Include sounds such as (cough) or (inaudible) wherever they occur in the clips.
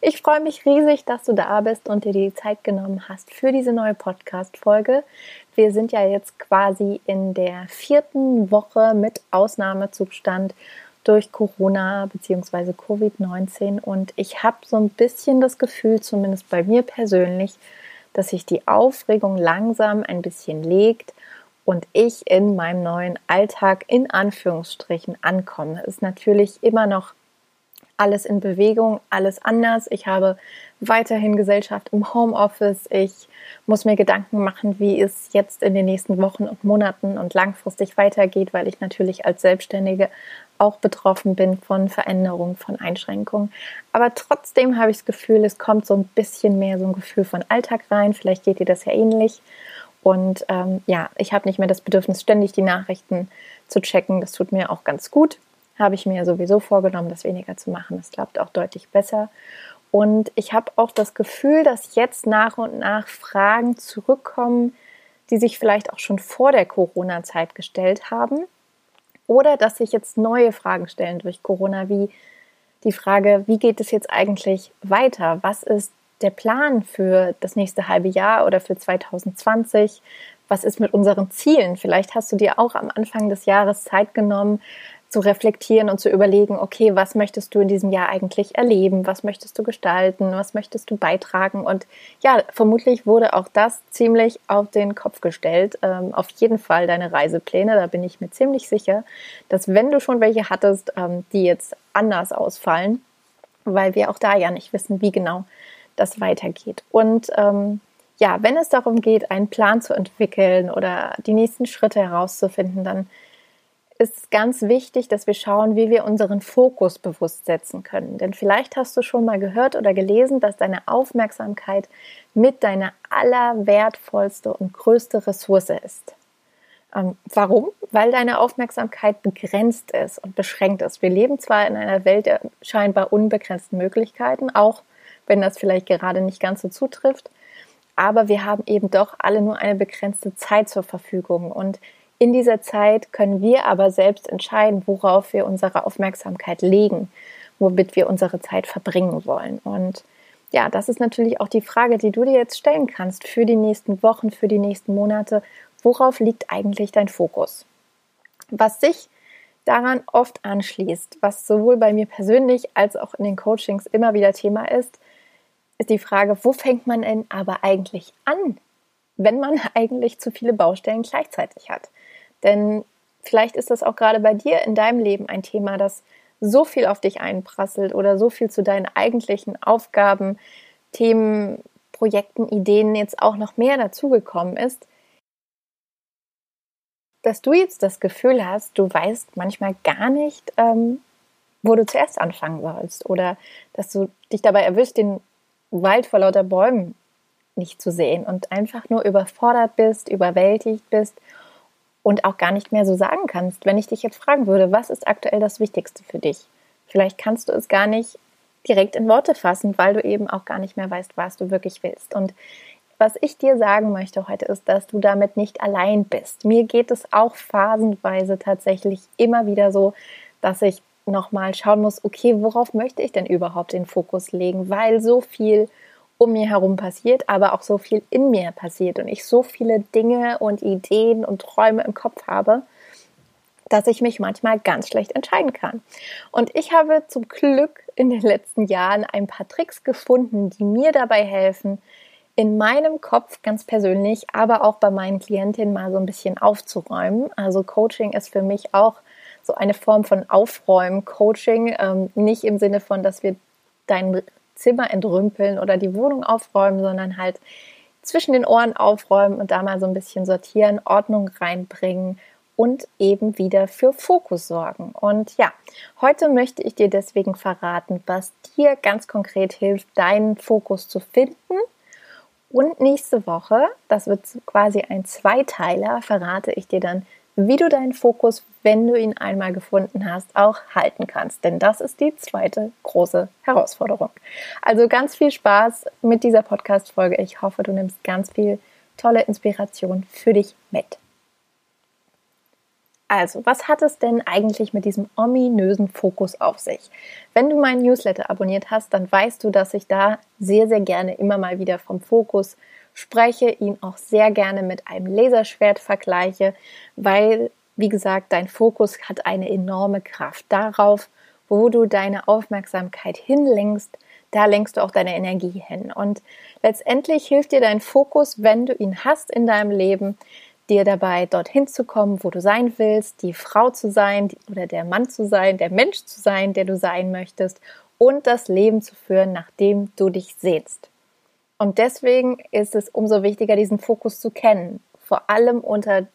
Ich freue mich riesig, dass du da bist und dir die Zeit genommen hast für diese neue Podcast-Folge. Wir sind ja jetzt quasi in der vierten Woche mit Ausnahmezustand durch Corona bzw. Covid-19 und ich habe so ein bisschen das Gefühl, zumindest bei mir persönlich, dass sich die Aufregung langsam ein bisschen legt und ich in meinem neuen Alltag in Anführungsstrichen ankomme. Es ist natürlich immer noch alles in Bewegung, alles anders. Ich habe weiterhin Gesellschaft im Homeoffice. Ich muss mir Gedanken machen, wie es jetzt in den nächsten Wochen und Monaten und langfristig weitergeht, weil ich natürlich als Selbstständige auch betroffen bin von Veränderungen, von Einschränkungen. Aber trotzdem habe ich das Gefühl, es kommt so ein bisschen mehr so ein Gefühl von Alltag rein. Vielleicht geht dir das ja ähnlich. Und ähm, ja, ich habe nicht mehr das Bedürfnis, ständig die Nachrichten zu checken. Das tut mir auch ganz gut habe ich mir sowieso vorgenommen, das weniger zu machen. Das klappt auch deutlich besser. Und ich habe auch das Gefühl, dass jetzt nach und nach Fragen zurückkommen, die sich vielleicht auch schon vor der Corona-Zeit gestellt haben. Oder dass sich jetzt neue Fragen stellen durch Corona, wie die Frage, wie geht es jetzt eigentlich weiter? Was ist der Plan für das nächste halbe Jahr oder für 2020? Was ist mit unseren Zielen? Vielleicht hast du dir auch am Anfang des Jahres Zeit genommen, zu reflektieren und zu überlegen, okay, was möchtest du in diesem Jahr eigentlich erleben? Was möchtest du gestalten? Was möchtest du beitragen? Und ja, vermutlich wurde auch das ziemlich auf den Kopf gestellt. Ähm, auf jeden Fall deine Reisepläne, da bin ich mir ziemlich sicher, dass wenn du schon welche hattest, ähm, die jetzt anders ausfallen, weil wir auch da ja nicht wissen, wie genau das weitergeht. Und ähm, ja, wenn es darum geht, einen Plan zu entwickeln oder die nächsten Schritte herauszufinden, dann ist ganz wichtig, dass wir schauen, wie wir unseren Fokus bewusst setzen können. Denn vielleicht hast du schon mal gehört oder gelesen, dass deine Aufmerksamkeit mit deiner allerwertvollste und größte Ressource ist. Ähm, warum? Weil deine Aufmerksamkeit begrenzt ist und beschränkt ist. Wir leben zwar in einer Welt der scheinbar unbegrenzten Möglichkeiten, auch wenn das vielleicht gerade nicht ganz so zutrifft, aber wir haben eben doch alle nur eine begrenzte Zeit zur Verfügung und in dieser Zeit können wir aber selbst entscheiden, worauf wir unsere Aufmerksamkeit legen, womit wir unsere Zeit verbringen wollen. Und ja, das ist natürlich auch die Frage, die du dir jetzt stellen kannst für die nächsten Wochen, für die nächsten Monate. Worauf liegt eigentlich dein Fokus? Was sich daran oft anschließt, was sowohl bei mir persönlich als auch in den Coachings immer wieder Thema ist, ist die Frage, wo fängt man denn aber eigentlich an, wenn man (laughs) eigentlich zu viele Baustellen gleichzeitig hat? Denn vielleicht ist das auch gerade bei dir in deinem Leben ein Thema, das so viel auf dich einprasselt oder so viel zu deinen eigentlichen Aufgaben, Themen, Projekten, Ideen jetzt auch noch mehr dazugekommen ist, dass du jetzt das Gefühl hast, du weißt manchmal gar nicht, ähm, wo du zuerst anfangen sollst oder dass du dich dabei erwischt, den Wald vor lauter Bäumen nicht zu sehen und einfach nur überfordert bist, überwältigt bist und auch gar nicht mehr so sagen kannst. Wenn ich dich jetzt fragen würde, was ist aktuell das Wichtigste für dich? Vielleicht kannst du es gar nicht direkt in Worte fassen, weil du eben auch gar nicht mehr weißt, was du wirklich willst. Und was ich dir sagen möchte heute ist, dass du damit nicht allein bist. Mir geht es auch phasenweise tatsächlich immer wieder so, dass ich nochmal schauen muss, okay, worauf möchte ich denn überhaupt den Fokus legen, weil so viel um mir herum passiert, aber auch so viel in mir passiert und ich so viele Dinge und Ideen und Träume im Kopf habe, dass ich mich manchmal ganz schlecht entscheiden kann. Und ich habe zum Glück in den letzten Jahren ein paar Tricks gefunden, die mir dabei helfen, in meinem Kopf ganz persönlich, aber auch bei meinen Klientinnen mal so ein bisschen aufzuräumen. Also Coaching ist für mich auch so eine Form von Aufräumen. Coaching, ähm, nicht im Sinne von, dass wir deinen Zimmer entrümpeln oder die Wohnung aufräumen, sondern halt zwischen den Ohren aufräumen und da mal so ein bisschen sortieren, Ordnung reinbringen und eben wieder für Fokus sorgen. Und ja, heute möchte ich dir deswegen verraten, was dir ganz konkret hilft, deinen Fokus zu finden Und nächste Woche, das wird quasi ein Zweiteiler, verrate ich dir dann, wie du deinen Fokus, wenn du ihn einmal gefunden hast, auch halten kannst. Denn das ist die zweite große Herausforderung. Also ganz viel Spaß mit dieser Podcast-Folge. Ich hoffe, du nimmst ganz viel tolle Inspiration für dich mit. Also, was hat es denn eigentlich mit diesem ominösen Fokus auf sich? Wenn du meinen Newsletter abonniert hast, dann weißt du, dass ich da sehr, sehr gerne immer mal wieder vom Fokus spreche, ihn auch sehr gerne mit einem Laserschwert vergleiche, weil, wie gesagt, dein Fokus hat eine enorme Kraft. Darauf, wo du deine Aufmerksamkeit hinlenkst, da lenkst du auch deine Energie hin. Und letztendlich hilft dir dein Fokus, wenn du ihn hast in deinem Leben, dir dabei dorthin zu kommen, wo du sein willst, die Frau zu sein oder der Mann zu sein, der Mensch zu sein, der du sein möchtest und das Leben zu führen, nach dem du dich sehnst. Und deswegen ist es umso wichtiger, diesen Fokus zu kennen, vor allem unter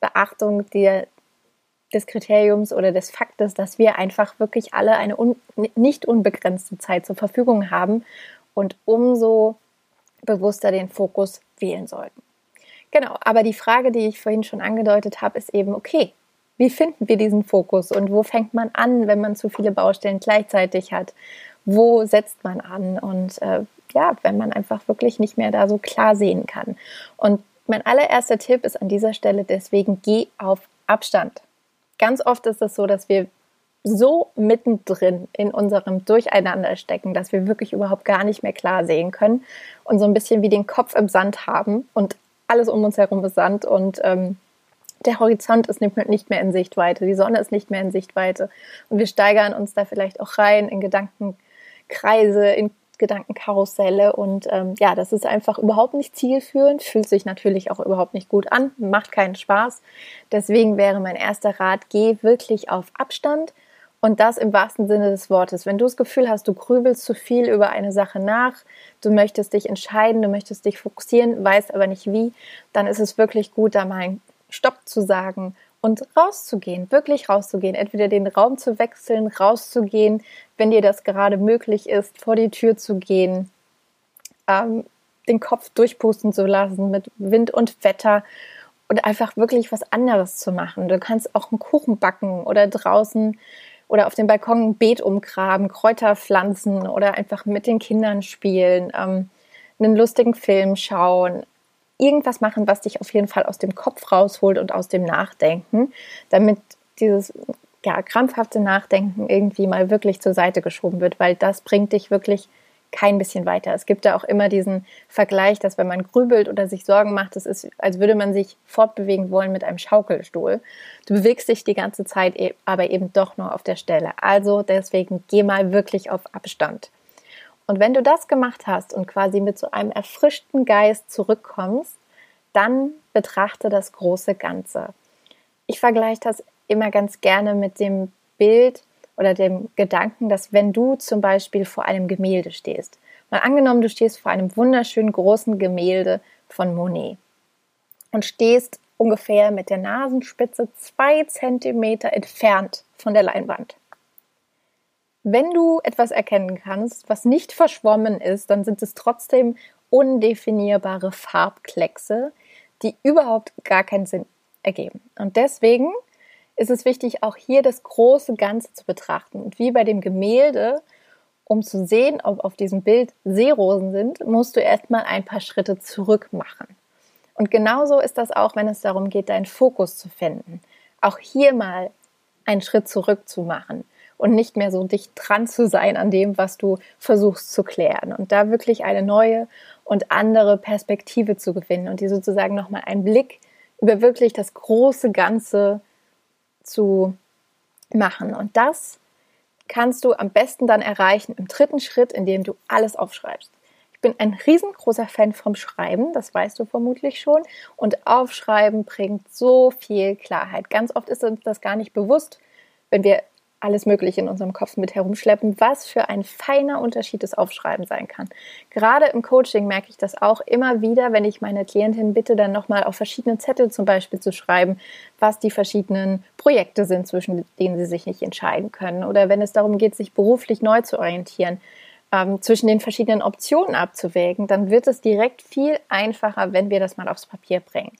Beachtung der, des Kriteriums oder des Faktes, dass wir einfach wirklich alle eine un, nicht unbegrenzte Zeit zur Verfügung haben und umso bewusster den Fokus wählen sollten. Genau, aber die Frage, die ich vorhin schon angedeutet habe, ist eben, okay, wie finden wir diesen Fokus und wo fängt man an, wenn man zu viele Baustellen gleichzeitig hat? Wo setzt man an? Und äh, ja, wenn man einfach wirklich nicht mehr da so klar sehen kann. Und mein allererster Tipp ist an dieser Stelle deswegen, geh auf Abstand. Ganz oft ist es so, dass wir so mittendrin in unserem Durcheinander stecken, dass wir wirklich überhaupt gar nicht mehr klar sehen können und so ein bisschen wie den Kopf im Sand haben und alles um uns herum ist Sand und ähm, der Horizont ist nicht mehr in Sichtweite, die Sonne ist nicht mehr in Sichtweite und wir steigern uns da vielleicht auch rein in Gedankenkreise, in Gedankenkarusselle und ähm, ja, das ist einfach überhaupt nicht zielführend, fühlt sich natürlich auch überhaupt nicht gut an, macht keinen Spaß. Deswegen wäre mein erster Rat, geh wirklich auf Abstand, und das im wahrsten Sinne des Wortes. Wenn du das Gefühl hast, du grübelst zu viel über eine Sache nach, du möchtest dich entscheiden, du möchtest dich fokussieren, weißt aber nicht wie, dann ist es wirklich gut, da mal einen Stopp zu sagen und rauszugehen, wirklich rauszugehen. Entweder den Raum zu wechseln, rauszugehen, wenn dir das gerade möglich ist, vor die Tür zu gehen, ähm, den Kopf durchpusten zu lassen mit Wind und Wetter und einfach wirklich was anderes zu machen. Du kannst auch einen Kuchen backen oder draußen oder auf dem Balkon ein Beet umgraben, Kräuter pflanzen oder einfach mit den Kindern spielen, ähm, einen lustigen Film schauen, irgendwas machen, was dich auf jeden Fall aus dem Kopf rausholt und aus dem Nachdenken, damit dieses ja, krampfhafte Nachdenken irgendwie mal wirklich zur Seite geschoben wird, weil das bringt dich wirklich kein bisschen weiter. Es gibt da auch immer diesen Vergleich, dass wenn man grübelt oder sich Sorgen macht, es ist, als würde man sich fortbewegen wollen mit einem Schaukelstuhl. Du bewegst dich die ganze Zeit, e, aber eben doch nur auf der Stelle. Also deswegen geh mal wirklich auf Abstand. Und wenn du das gemacht hast und quasi mit so einem erfrischten Geist zurückkommst, dann betrachte das große Ganze. Ich vergleiche das immer ganz gerne mit dem Bild, oder dem Gedanken, dass wenn du zum Beispiel vor einem Gemälde stehst, mal angenommen, du stehst vor einem wunderschönen großen Gemälde von Monet und stehst ungefähr mit der Nasenspitze zwei Zentimeter entfernt von der Leinwand. Wenn du etwas erkennen kannst, was nicht verschwommen ist, dann sind es trotzdem undefinierbare Farbkleckse, die überhaupt gar keinen Sinn ergeben. Und deswegen ist es wichtig, auch hier das große Ganze zu betrachten. Und wie bei dem Gemälde, um zu sehen, ob auf diesem Bild Seerosen sind, musst du erstmal ein paar Schritte zurück machen. Und genauso ist das auch, wenn es darum geht, deinen Fokus zu finden. Auch hier mal einen Schritt zurück zu machen und nicht mehr so dicht dran zu sein an dem, was du versuchst zu klären. Und da wirklich eine neue und andere Perspektive zu gewinnen und dir sozusagen nochmal einen Blick über wirklich das große Ganze zu machen. Und das kannst du am besten dann erreichen im dritten Schritt, indem du alles aufschreibst. Ich bin ein riesengroßer Fan vom Schreiben, das weißt du vermutlich schon. Und Aufschreiben bringt so viel Klarheit. Ganz oft ist uns das gar nicht bewusst, wenn wir alles Mögliche in unserem Kopf mit herumschleppen, was für ein feiner Unterschied das Aufschreiben sein kann. Gerade im Coaching merke ich das auch immer wieder, wenn ich meine Klientin bitte, dann nochmal auf verschiedene Zettel zum Beispiel zu schreiben, was die verschiedenen Projekte sind, zwischen denen sie sich nicht entscheiden können. Oder wenn es darum geht, sich beruflich neu zu orientieren. ähm, zwischen den verschiedenen Optionen abzuwägen, dann wird es direkt viel einfacher, wenn wir das mal aufs Papier bringen.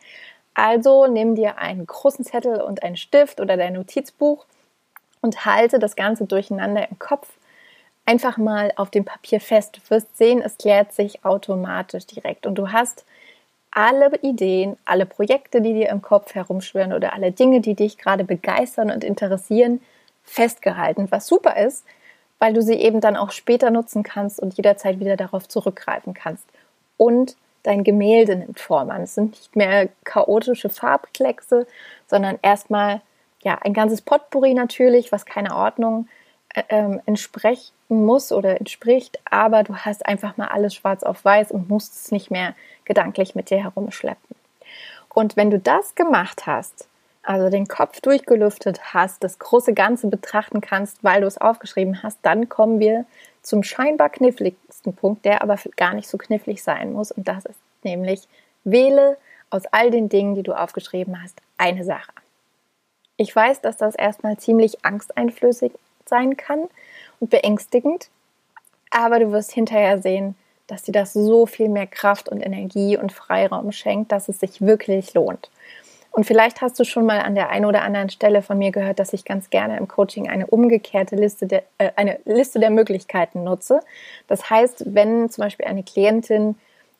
Also nimm dir einen großen Zettel und einen Stift oder dein Notizbuch und halte das Ganze durcheinander im Kopf einfach mal auf dem Papier fest. Du wirst sehen, es klärt sich automatisch direkt und du hast alle Ideen, alle Projekte, die dir im Kopf herumschwirren oder alle Dinge, die dich gerade begeistern und interessieren, festgehalten, was super ist, weil du sie eben dann auch später nutzen kannst und jederzeit wieder darauf zurückgreifen kannst. Und dein Gemälde nimmt Form an. Es sind nicht mehr chaotische Farbkleckse, sondern erstmal ja ein ganzes Potpourri natürlich, was keiner Ordnung äh, ähm, entsprechen muss oder entspricht, aber du hast einfach mal alles schwarz auf weiß und musst es nicht mehr gedanklich mit dir herumschleppen. Und wenn du das gemacht hast, also den Kopf durchgelüftet hast, das große Ganze betrachten kannst, weil du es aufgeschrieben hast, dann kommen wir zum scheinbar kniffligsten Punkt, der aber gar nicht so knifflig sein muss. Und das ist nämlich, wähle aus all den Dingen, die du aufgeschrieben hast, eine Sache. Ich weiß, dass das erstmal ziemlich angsteinflößig sein kann und beängstigend, aber du wirst hinterher sehen, dass dir das so viel mehr Kraft und Energie und Freiraum schenkt, dass es sich wirklich lohnt. Und vielleicht hast du schon mal an der einen oder anderen Stelle von mir gehört, dass ich ganz gerne im Coaching eine umgekehrte Liste der, äh, eine Liste der Möglichkeiten nutze. Das heißt, wenn zum Beispiel eine Klientin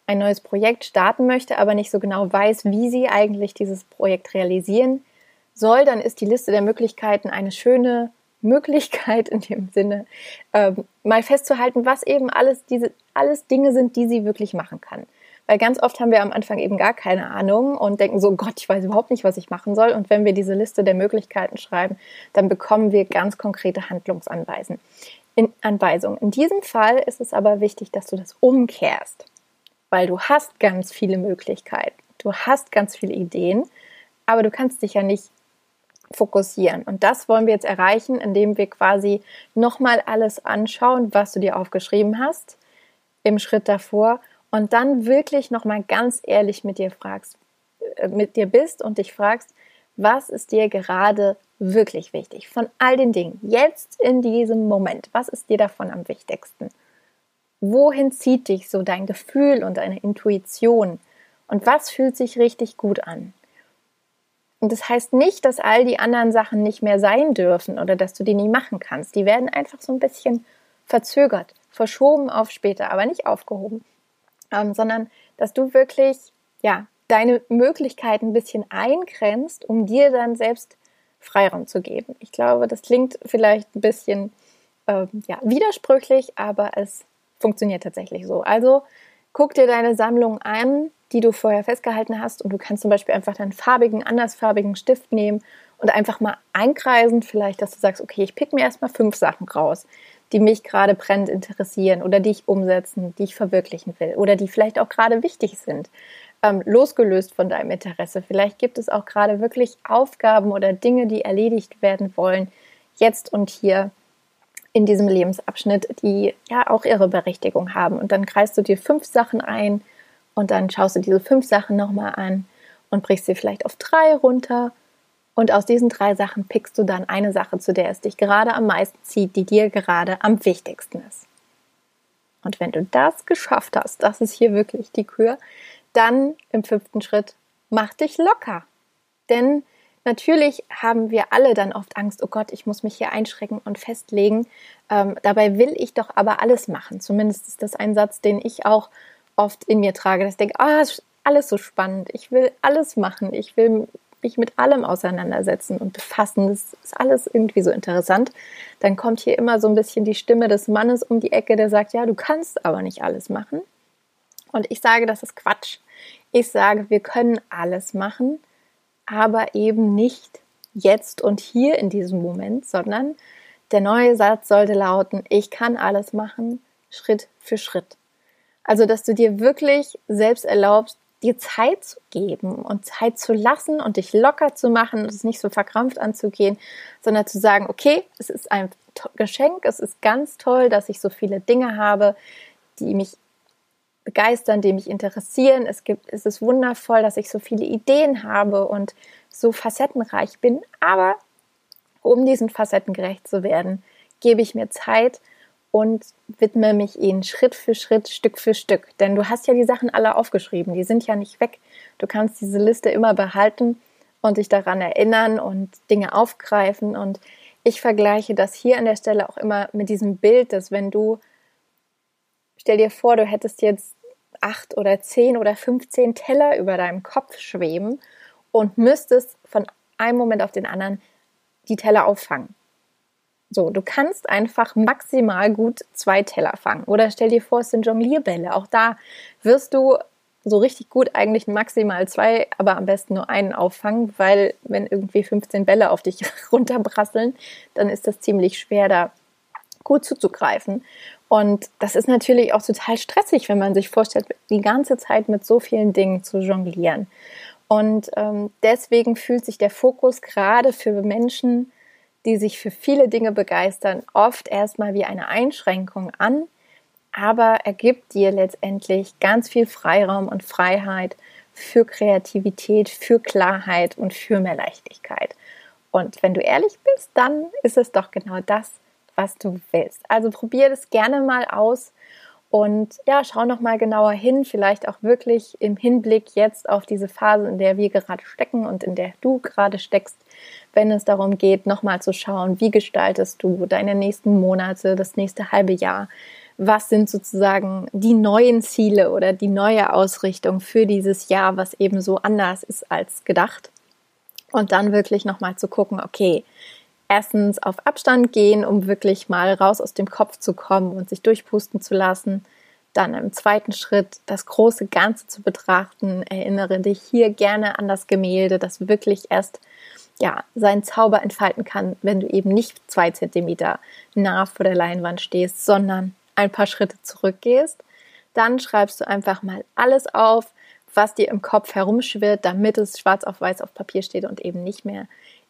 ein neues Projekt starten möchte, aber nicht so genau weiß, wie sie eigentlich dieses Projekt realisieren soll, dann ist die Liste der Möglichkeiten eine schöne Möglichkeit in dem Sinne, ähm, mal festzuhalten, was eben alles diese alles Dinge sind, die sie wirklich machen kann. Weil ganz oft haben wir am Anfang eben gar keine Ahnung und denken so, Gott, ich weiß überhaupt nicht, was ich machen soll. Und wenn wir diese Liste der Möglichkeiten schreiben, dann bekommen wir ganz konkrete Handlungsanweisungen. In, Anweisungen. In diesem Fall ist es aber wichtig, dass du das umkehrst, weil du hast ganz viele Möglichkeiten, du hast ganz viele Ideen, aber du kannst dich ja nicht fokussieren. Und das wollen wir jetzt erreichen, indem wir quasi nochmal alles anschauen, was du dir aufgeschrieben hast im Schritt davor und dann wirklich nochmal ganz ehrlich mit dir fragst, äh, mit dir bist und dich fragst, was ist dir gerade wirklich wichtig von all den Dingen, jetzt in diesem Moment, was ist dir davon am wichtigsten? Wohin zieht dich so dein Gefühl und deine Intuition? Und was fühlt sich richtig gut an? Und das heißt nicht, dass all die anderen Sachen nicht mehr sein dürfen oder dass du die nie machen kannst. Die werden einfach so ein bisschen verzögert, verschoben auf später, aber nicht aufgehoben ähm, sondern dass du wirklich ja deine Möglichkeiten ein bisschen eingrenzt, um dir dann selbst Freiraum zu geben. Ich glaube, das klingt vielleicht ein bisschen ähm, ja, widersprüchlich, aber es funktioniert tatsächlich so. Also guck dir deine Sammlung an, die du vorher festgehalten hast und du kannst zum Beispiel einfach deinen farbigen, andersfarbigen Stift nehmen und einfach mal einkreisen, vielleicht, dass du sagst, okay, ich pick mir erstmal fünf Sachen raus, die mich gerade brennend interessieren oder die ich umsetzen, die ich verwirklichen will oder die vielleicht auch gerade wichtig sind, ähm, losgelöst von deinem Interesse. Vielleicht gibt es auch gerade wirklich Aufgaben oder Dinge, die erledigt werden wollen, jetzt und hier in diesem Lebensabschnitt, die ja auch ihre Berechtigung haben. Und dann kreist du dir fünf Sachen ein und dann schaust du diese fünf Sachen nochmal an und brichst sie vielleicht auf drei runter und aus diesen drei Sachen pickst du dann eine Sache, zu der es dich gerade am meisten zieht, die dir gerade am wichtigsten ist. Und wenn du das geschafft hast, das ist hier wirklich die Kür, dann im fünften Schritt mach dich locker. Denn natürlich haben wir alle dann oft Angst, oh Gott, ich muss mich hier einschrecken und festlegen. Ähm, dabei will ich doch aber alles machen. Zumindest ist das ein Satz, den ich auch oft in mir trage, ich denke, ah, alles so spannend, ich will alles machen, ich will mich mit allem auseinandersetzen und befassen. Das ist alles irgendwie so interessant. Dann kommt hier immer so ein bisschen die Stimme des Mannes um die Ecke, der sagt, ja, du kannst aber nicht alles machen. Und ich sage, das ist Quatsch. Ich sage, wir können alles machen, aber eben nicht jetzt und hier in diesem Moment, sondern der neue Satz sollte lauten, ich kann alles machen, Schritt für Schritt. Also, dass du dir wirklich selbst erlaubst, dir Zeit zu geben und Zeit zu lassen und dich locker zu machen und es nicht so verkrampft anzugehen, sondern zu sagen, okay, es ist ein Geschenk, es ist ganz toll, dass ich so viele Dinge habe, die mich begeistern, die mich interessieren. Es gibt, es ist wundervoll, dass ich so viele Ideen habe und so facettenreich bin. Aber um diesen Facetten gerecht zu werden, gebe ich mir Zeit und widme mich ihnen Schritt für Schritt, Stück für Stück. Denn du hast ja die Sachen alle aufgeschrieben, die sind ja nicht weg. Du kannst diese Liste immer behalten und dich daran erinnern und Dinge aufgreifen. Und ich vergleiche das hier an der Stelle auch immer mit diesem Bild, dass wenn du, stell dir vor, du hättest jetzt acht oder zehn oder 15 Teller über deinem Kopf schweben und müsstest von einem Moment auf den anderen die Teller auffangen. So, du kannst einfach maximal gut zwei Teller fangen. Oder stell dir vor, es sind Jonglierbälle. Auch da wirst du so richtig gut eigentlich maximal zwei, aber am besten nur einen auffangen, weil wenn irgendwie 15 Bälle auf dich (laughs) runterbrasseln, dann ist das ziemlich schwer, da gut zuzugreifen. Und das ist natürlich auch total stressig, wenn man sich vorstellt, die ganze Zeit mit so vielen Dingen zu jonglieren. Und ähm, deswegen fühlt sich der Fokus gerade für Menschen, die sich für viele Dinge begeistern, oft erstmal wie eine Einschränkung an, aber er gibt dir letztendlich ganz viel Freiraum und Freiheit für Kreativität, für Klarheit und für mehr Leichtigkeit. Und wenn du ehrlich bist, dann ist es doch genau das, was du willst. Also probier das gerne mal aus und ja, schau noch mal genauer hin, vielleicht auch wirklich im Hinblick jetzt auf diese Phase, in der wir gerade stecken und in der du gerade steckst, wenn es darum geht, noch mal zu schauen, wie gestaltest du deine nächsten Monate, das nächste halbe Jahr, was sind sozusagen die neuen Ziele oder die neue Ausrichtung für dieses Jahr, was eben so anders ist als gedacht. Und dann wirklich nochmal zu gucken, okay, erstens auf Abstand gehen, um wirklich mal raus aus dem Kopf zu kommen und sich durchpusten zu lassen. Dann im zweiten Schritt das große Ganze zu betrachten. Erinnere dich hier gerne an das Gemälde, das wirklich erst ja, seinen Zauber entfalten kann, wenn du eben nicht zwei Zentimeter nah vor der Leinwand stehst, sondern ein paar Schritte zurückgehst, dann schreibst du einfach mal alles auf, was dir im Kopf herumschwirrt, damit es schwarz auf weiß auf Papier steht und eben nicht mehr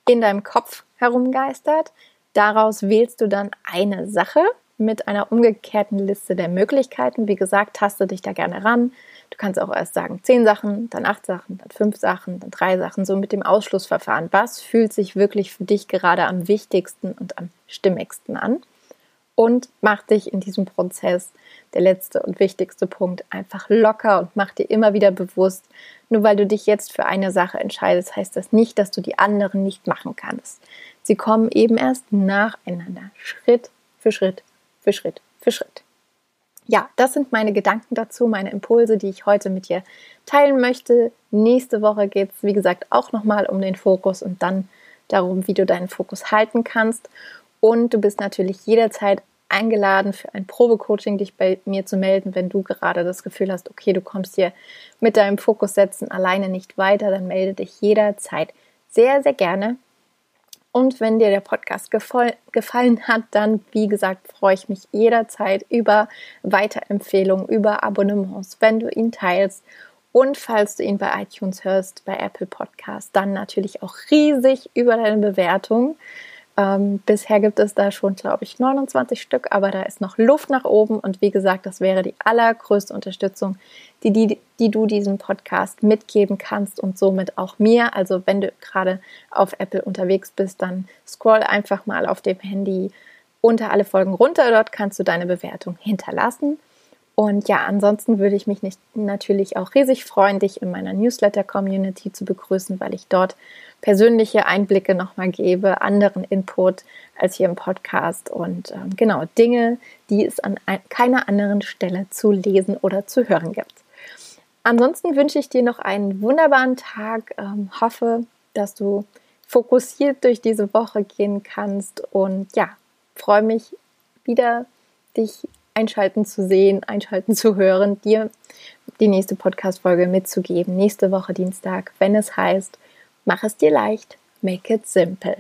in deinem Kopf herumgeistert. Daraus wählst du dann eine Sache mit einer umgekehrten Liste der Möglichkeiten. Wie gesagt, taste dich da gerne ran. Du kannst auch erst sagen zehn Sachen, dann acht Sachen, dann fünf Sachen, dann drei Sachen, so mit dem Ausschlussverfahren. Was fühlt sich wirklich für dich gerade am wichtigsten und am stimmigsten an? Und mach dich in diesem Prozess, der letzte und wichtigste Punkt, einfach locker und mach dir immer wieder bewusst, nur weil du dich jetzt für eine Sache entscheidest, heißt das nicht, dass du die anderen nicht machen kannst. Sie kommen eben erst nacheinander, Schritt für Schritt für Schritt für Schritt. Ja, das sind meine Gedanken dazu, meine Impulse, die ich heute mit dir teilen möchte. Nächste Woche geht es, wie gesagt, auch nochmal um den Fokus und dann darum, wie du deinen Fokus halten kannst. Und du bist natürlich jederzeit eingeladen, für ein Probecoaching dich bei mir zu melden, wenn du gerade das Gefühl hast, okay, du kommst hier mit deinem Fokus setzen alleine nicht weiter, dann melde dich jederzeit sehr, sehr gerne. Und wenn dir der Podcast gefallen hat, dann, wie gesagt, freue ich mich jederzeit über Weiterempfehlungen, über Abonnements, wenn du ihn teilst. Und falls du ihn bei iTunes hörst, bei Apple Podcast, dann natürlich auch riesig über deine Bewertung. Ähm, bisher gibt es da schon, glaube ich, 29 Stück, aber da ist noch Luft nach oben. Und wie gesagt, das wäre die allergrößte Unterstützung, die, die, die du diesem Podcast mitgeben kannst und somit auch mir. Also wenn du gerade auf Apple unterwegs bist, dann scroll einfach mal auf dem Handy unter alle Folgen runter. Dort kannst du deine Bewertung hinterlassen. Und ja, ansonsten würde ich mich nicht, natürlich auch riesig freuen, dich in meiner Newsletter-Community zu begrüßen, weil ich dort persönliche Einblicke nochmal gebe, anderen Input als hier im Podcast. Und ähm, genau Dinge, die es an ein, keiner anderen Stelle zu lesen oder zu hören gibt. Ansonsten wünsche ich dir noch einen wunderbaren Tag, ähm, hoffe, dass du fokussiert durch diese Woche gehen kannst. Und ja, freue mich wieder, dich einschalten zu sehen, einschalten zu hören, dir die nächste Podcast-Folge mitzugeben, nächste Woche Dienstag, wenn es heißt, mach es dir leicht, make it simple.